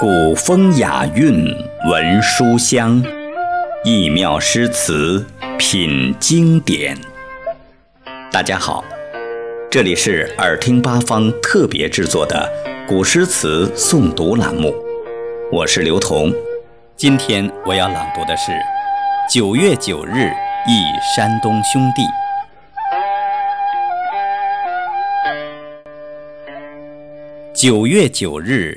古风雅韵闻书香，异妙诗词品经典。大家好，这里是耳听八方特别制作的古诗词诵读栏目，我是刘彤。今天我要朗读的是九月九日忆山东兄弟。九月九日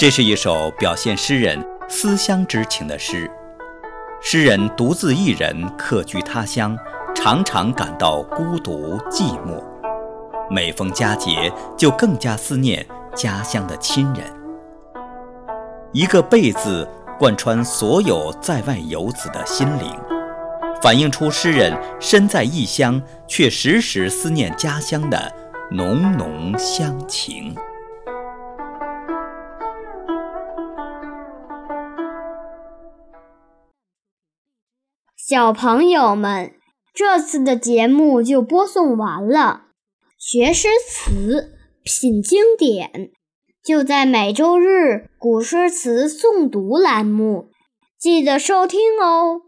这是一首表现诗人思乡之情的诗。诗人独自一人客居他乡，常常感到孤独寂寞。每逢佳节，就更加思念家乡的亲人。一个“备”字，贯穿所有在外游子的心灵，反映出诗人身在异乡却时时思念家乡的浓浓乡情。小朋友们，这次的节目就播送完了。学诗词，品经典，就在每周日古诗词诵读栏目，记得收听哦。